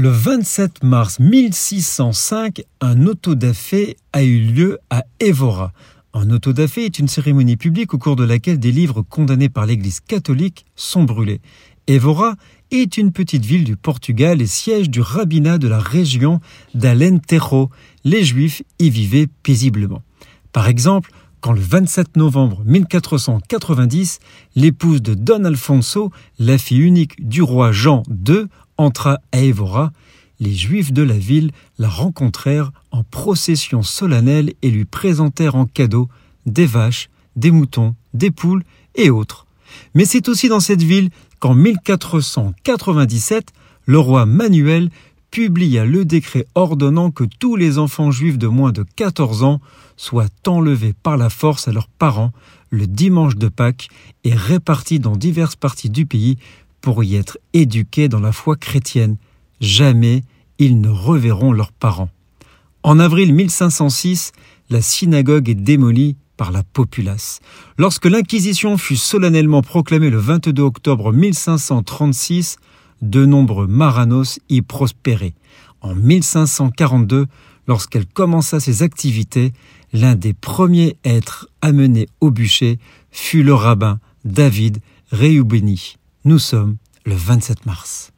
Le 27 mars 1605, un autodafé a eu lieu à Évora. Un autodafé est une cérémonie publique au cours de laquelle des livres condamnés par l'Église catholique sont brûlés. Évora est une petite ville du Portugal et siège du rabbinat de la région d'Alentejo. Les Juifs y vivaient paisiblement. Par exemple, quand le 27 novembre 1490, l'épouse de Don Alfonso, la fille unique du roi Jean II, entra à Évora, les Juifs de la ville la rencontrèrent en procession solennelle et lui présentèrent en cadeau des vaches, des moutons, des poules et autres. Mais c'est aussi dans cette ville qu'en 1497, le roi Manuel publia le décret ordonnant que tous les enfants juifs de moins de 14 ans soient enlevés par la force à leurs parents le dimanche de Pâques et répartis dans diverses parties du pays pour y être éduqués dans la foi chrétienne. Jamais ils ne reverront leurs parents. En avril 1506, la synagogue est démolie par la populace. Lorsque l'Inquisition fut solennellement proclamée le 22 octobre 1536, de nombreux Maranos y prospéraient. En 1542, lorsqu'elle commença ses activités, l'un des premiers êtres amenés au bûcher fut le rabbin David Reubeni. Nous sommes le 27 mars.